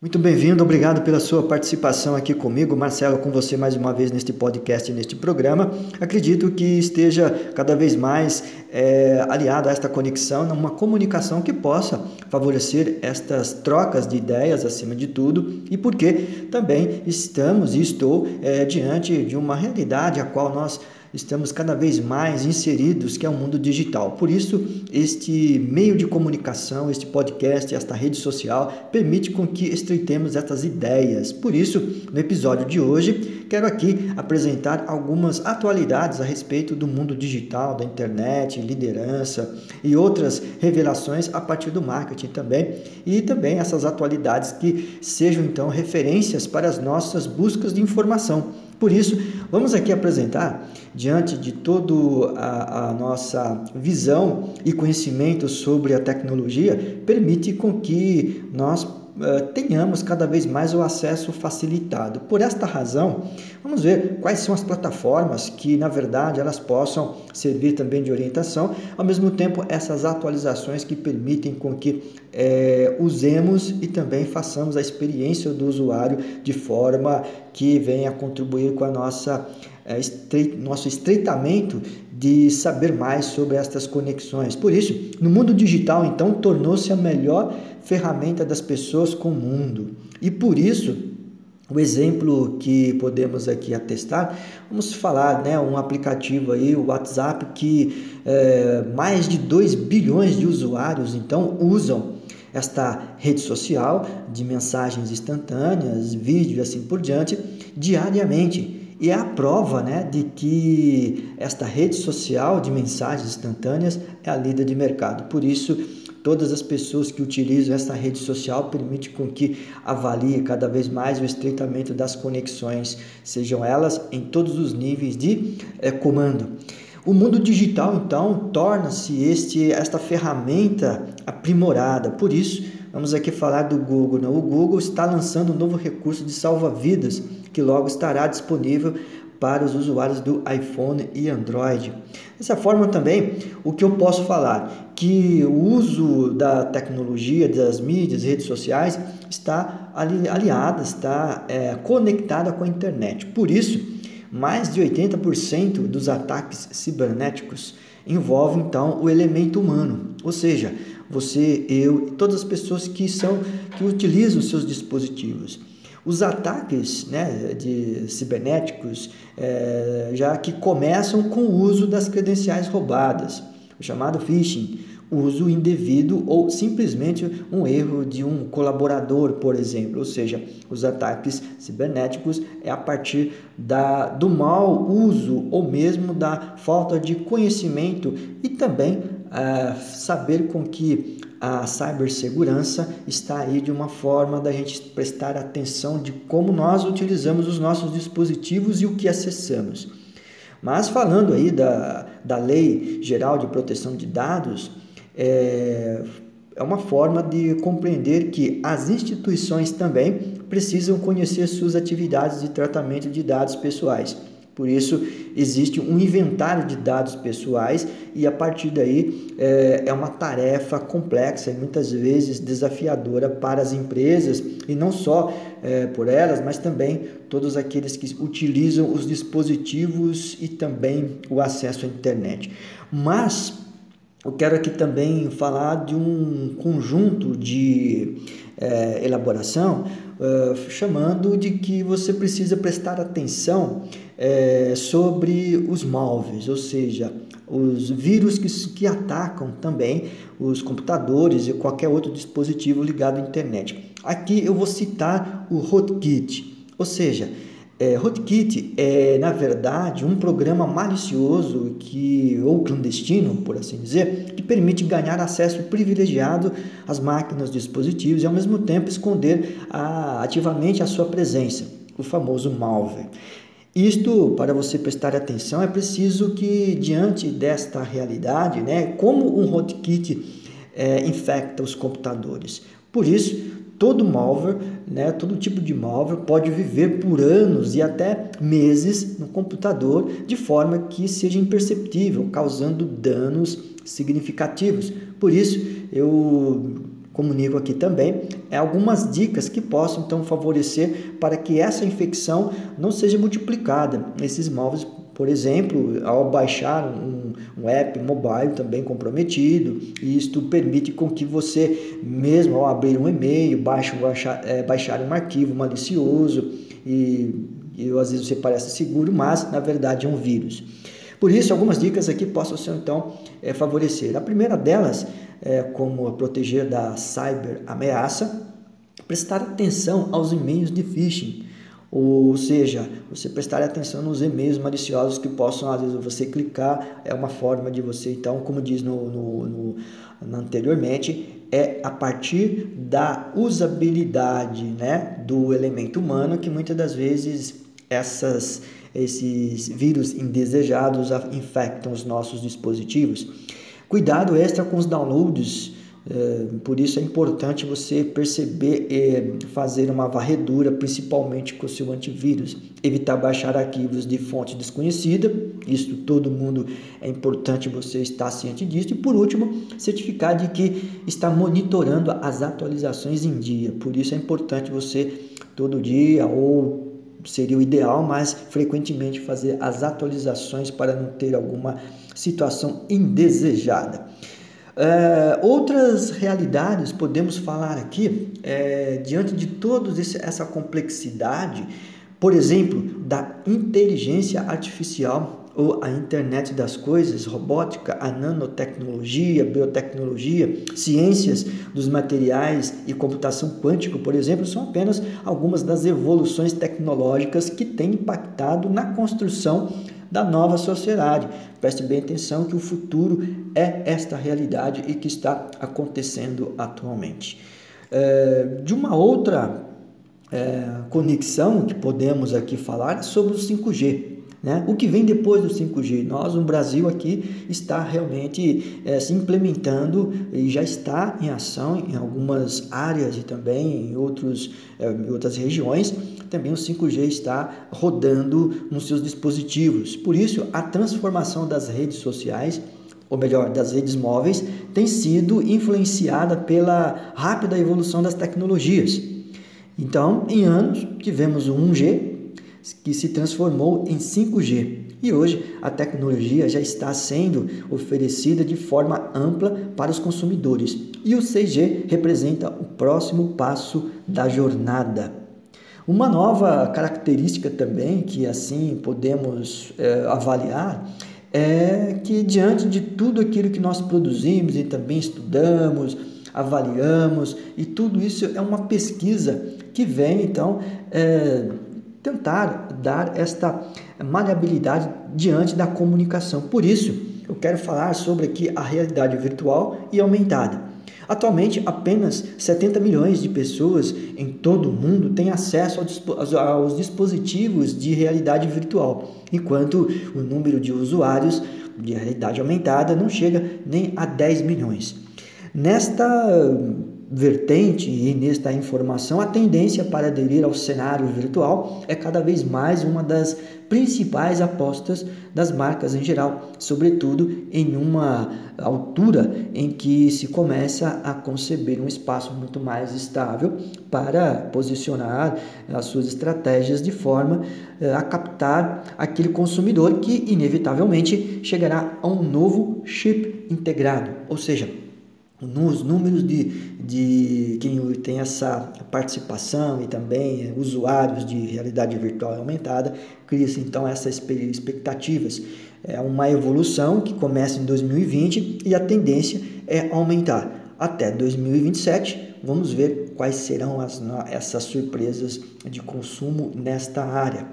Muito bem-vindo, obrigado pela sua participação aqui comigo, Marcelo, com você mais uma vez neste podcast, neste programa. Acredito que esteja cada vez mais é, aliado a esta conexão, numa comunicação que possa favorecer estas trocas de ideias acima de tudo e porque também estamos e estou é, diante de uma realidade a qual nós estamos cada vez mais inseridos, que é o mundo digital. Por isso, este meio de comunicação, este podcast, esta rede social, permite com que estreitemos estas ideias. Por isso, no episódio de hoje, quero aqui apresentar algumas atualidades a respeito do mundo digital, da internet, liderança e outras revelações a partir do marketing também, e também essas atualidades que sejam então referências para as nossas buscas de informação. Por isso, vamos aqui apresentar, diante de toda a, nossa visão e conhecimento sobre a tecnologia, permite com que nós tenhamos cada vez mais o acesso facilitado. Por esta razão, vamos ver quais são as plataformas que, na verdade, elas possam servir também de orientação, ao mesmo tempo essas atualizações que permitem com que é, usemos e também façamos a experiência do usuário de forma que venha contribuir com a nossa estreit, nosso estreitamento de saber mais sobre estas conexões. Por isso, no mundo digital, então, tornou-se a melhor ferramenta das pessoas com o mundo. E por isso, o exemplo que podemos aqui atestar, vamos falar, né, um aplicativo aí, o WhatsApp, que é, mais de 2 bilhões de usuários então usam esta rede social de mensagens instantâneas, vídeo e assim por diante, diariamente. E é a prova né, de que esta rede social de mensagens instantâneas é a líder de mercado. Por isso, todas as pessoas que utilizam essa rede social permite com que avalie cada vez mais o estreitamento das conexões, sejam elas em todos os níveis de é, comando. O mundo digital, então, torna-se este esta ferramenta aprimorada. Por isso, vamos aqui falar do Google. Né? O Google está lançando um novo recurso de salva-vidas que logo estará disponível para os usuários do iPhone e Android. Dessa forma também, o que eu posso falar? Que o uso da tecnologia, das mídias, redes sociais, está aliada, está é, conectada com a internet. Por isso, mais de 80% dos ataques cibernéticos envolvem então o elemento humano, ou seja, você, eu e todas as pessoas que são que utilizam seus dispositivos. Os ataques né, de cibernéticos é, já que começam com o uso das credenciais roubadas, o chamado phishing, uso indevido ou simplesmente um erro de um colaborador, por exemplo. Ou seja, os ataques cibernéticos é a partir da, do mau uso ou mesmo da falta de conhecimento e também uh, saber com que a cibersegurança está aí de uma forma da gente prestar atenção de como nós utilizamos os nossos dispositivos e o que acessamos. Mas falando aí da, da Lei Geral de Proteção de Dados, é, é uma forma de compreender que as instituições também precisam conhecer suas atividades de tratamento de dados pessoais. Por isso, existe um inventário de dados pessoais e a partir daí é, é, uma tarefa complexa e muitas vezes desafiadora para as empresas e não só é, por elas, mas também todos aqueles que utilizam os dispositivos e também o acesso à internet. Mas eu quero aqui também falar de um conjunto de é, elaboração, uh, chamando de que você precisa prestar atenção é, sobre os móveis, ou seja, os vírus que, que atacam também os computadores e qualquer outro dispositivo ligado à internet. Aqui eu vou citar o Rootkit, ou seja, é, Rootkit é, na verdade, um programa malicioso que, ou clandestino, por assim dizer, que permite ganhar acesso privilegiado às máquinas, dispositivos e, ao mesmo tempo, esconder a, ativamente a sua presença, o famoso malware. Isto, para você prestar atenção, é preciso que, diante desta realidade, né, como um rootkit é, infecta os computadores. Por isso, todo malware, né, todo tipo de malware pode viver por anos e até meses no computador de forma que seja imperceptível, causando danos significativos. Por isso, eu comunico aqui também é algumas dicas que possam então favorecer para que essa infecção não seja multiplicada nesses móveis por exemplo, ao baixar um, um, app mobile também comprometido, isto permite com que você, mesmo ao abrir um e-mail, baixe, baixar, é, baixar um arquivo malicioso e, e às vezes você parece seguro, mas na verdade é um vírus. Por isso, algumas dicas aqui possam ser então é, favorecer. A primeira delas é como proteger da cyber ameaça, prestar atenção aos e-mails de phishing ou seja, você prestar atenção nos e-mails maliciosos que possam, às vezes, você clicar, é uma forma de você, então, como diz no, no, no, anteriormente, é a partir da usabilidade né, do elemento humano que muitas das vezes essas, esses vírus indesejados infectam os nossos dispositivos. Cuidado extra com os downloads é, por isso é importante você perceber e fazer uma varredura, principalmente com o seu antivírus. Evitar baixar arquivos de fonte desconhecida, isso todo mundo é importante você estar ciente disso. E por último, certificar de que está monitorando as atualizações em dia. Por isso é importante você todo dia ou seria o ideal, mas frequentemente fazer as atualizações para não ter alguma situação indesejada. Uh, outras realidades podemos falar aqui, é, diante de toda essa complexidade, por exemplo, da inteligência artificial ou a internet das coisas, robótica, a nanotecnologia, biotecnologia, ciências dos materiais e computação quântica, por exemplo, são apenas algumas das evoluções tecnológicas que têm impactado na construção da nova sociedade. Preste bem atenção que o futuro é esta realidade e que está acontecendo atualmente. É, de uma outra é, conexão que podemos aqui falar é sobre o 5G. Né? O que vem depois do 5G? Nós, no Brasil, aqui está realmente é, se implementando e já está em ação em algumas áreas e também em, outros, é, em outras regiões. Também o 5G está rodando nos seus dispositivos. Por isso, a transformação das redes sociais ou melhor, das redes móveis, tem sido influenciada pela rápida evolução das tecnologias. Então, em anos, tivemos o 1G, que se transformou em 5G. E hoje a tecnologia já está sendo oferecida de forma ampla para os consumidores. E o 6G representa o próximo passo da jornada. Uma nova característica também que assim podemos é, avaliar é que diante de tudo aquilo que nós produzimos e também estudamos, avaliamos e tudo isso é uma pesquisa que vem então é, tentar dar esta maleabilidade diante da comunicação. Por isso, eu quero falar sobre aqui a realidade virtual e aumentada. Atualmente, apenas 70 milhões de pessoas em todo o mundo têm acesso aos dispositivos de realidade virtual, enquanto o número de usuários de realidade aumentada não chega nem a 10 milhões. Nesta vertente e nesta informação, a tendência para aderir ao cenário virtual é cada vez mais uma das principais apostas das marcas em geral, sobretudo em uma altura em que se começa a conceber um espaço muito mais estável para posicionar as suas estratégias de forma eh, a captar aquele consumidor que inevitavelmente chegará a um novo chip integrado, ou seja, nos números de, de quem tem essa participação e também usuários de realidade virtual aumentada, cria-se então essas expectativas. É uma evolução que começa em 2020 e a tendência é aumentar. Até 2027, vamos ver quais serão as, essas surpresas de consumo nesta área.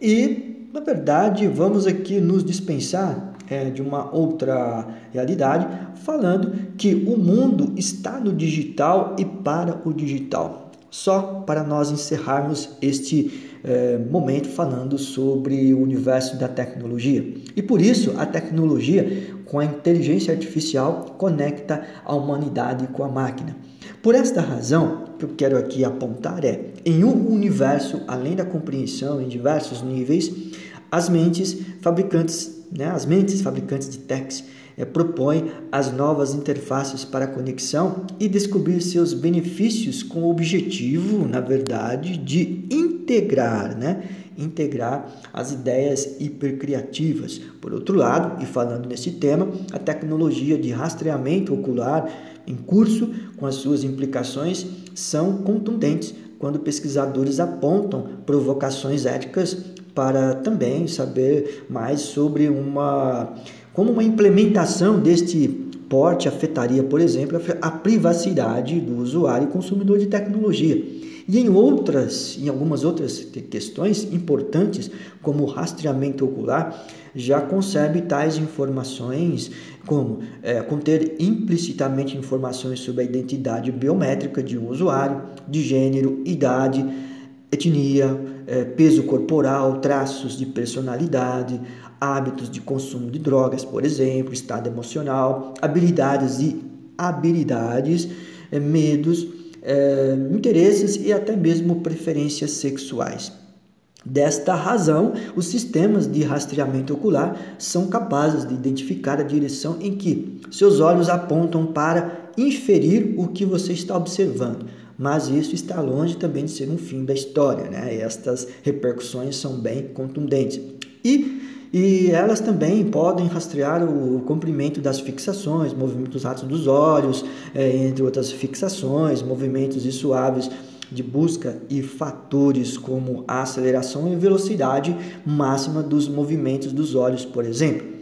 E, na verdade, vamos aqui nos dispensar é, de uma outra realidade, falando que o mundo está no digital e para o digital. Só para nós encerrarmos este é, momento falando sobre o universo da tecnologia. E por isso a tecnologia com a inteligência artificial conecta a humanidade com a máquina. Por esta razão, o que eu quero aqui apontar é: em um universo além da compreensão em diversos níveis, as mentes fabricantes né, as mentes fabricantes de techs é, propõe as novas interfaces para conexão e descobrir seus benefícios com o objetivo, na verdade, de integrar, né? integrar as ideias hipercriativas. Por outro lado, e falando nesse tema, a tecnologia de rastreamento ocular em curso, com as suas implicações, são contundentes quando pesquisadores apontam provocações éticas para também saber mais sobre uma como uma implementação deste porte afetaria, por exemplo, a privacidade do usuário e consumidor de tecnologia. E em outras, em algumas outras questões importantes, como o rastreamento ocular, já concebe tais informações como é, conter implicitamente informações sobre a identidade biométrica de um usuário, de gênero, idade, etnia, é, peso corporal, traços de personalidade, hábitos de consumo de drogas, por exemplo, estado emocional, habilidades e habilidades, é, medos, é, interesses e até mesmo preferências sexuais. Desta razão, os sistemas de rastreamento ocular são capazes de identificar a direção em que seus olhos apontam para inferir o que você está observando. Mas isso está longe também de ser um fim da história, né? Estas repercussões são bem contundentes. E e elas também podem rastrear o comprimento das fixações, movimentos rápidos dos olhos, é, entre outras fixações, movimentos suaves de busca e fatores como aceleração e velocidade máxima dos movimentos dos olhos, por exemplo.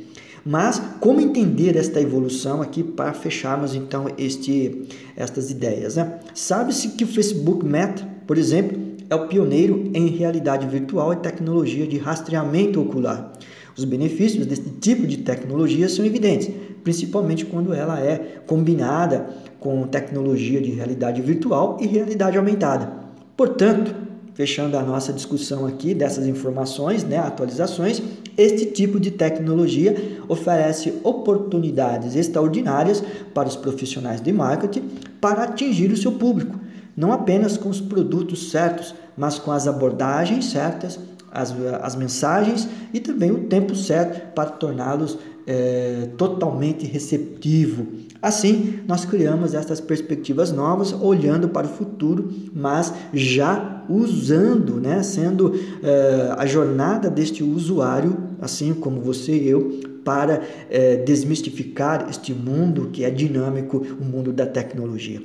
Mas como entender esta evolução aqui para fecharmos então este, estas ideias? Né? Sabe-se que o Facebook Meta, por exemplo, é o pioneiro em realidade virtual e tecnologia de rastreamento ocular. Os benefícios desse tipo de tecnologia são evidentes, principalmente quando ela é combinada com tecnologia de realidade virtual e realidade aumentada. Portanto, fechando a nossa discussão aqui dessas informações, né, atualizações, este tipo de tecnologia oferece oportunidades extraordinárias para os profissionais de marketing para atingir o seu público, não apenas com os produtos certos, mas com as abordagens certas as, as mensagens e também o tempo certo para torná-los é, totalmente receptivo. Assim, nós criamos essas perspectivas novas, olhando para o futuro, mas já usando, né, sendo é, a jornada deste usuário, assim como você e eu, para é, desmistificar este mundo que é dinâmico, o mundo da tecnologia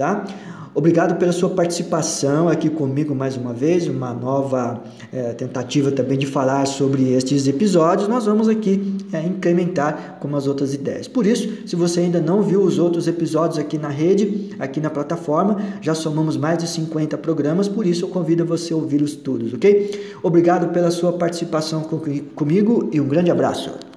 tá? Obrigado pela sua participação aqui comigo mais uma vez, uma nova é, tentativa também de falar sobre estes episódios. Nós vamos aqui é, incrementar com as outras ideias. Por isso, se você ainda não viu os outros episódios aqui na rede, aqui na plataforma, já somamos mais de 50 programas, por isso eu convido você a ouvir os todos, ok? Obrigado pela sua participação comigo e um grande abraço.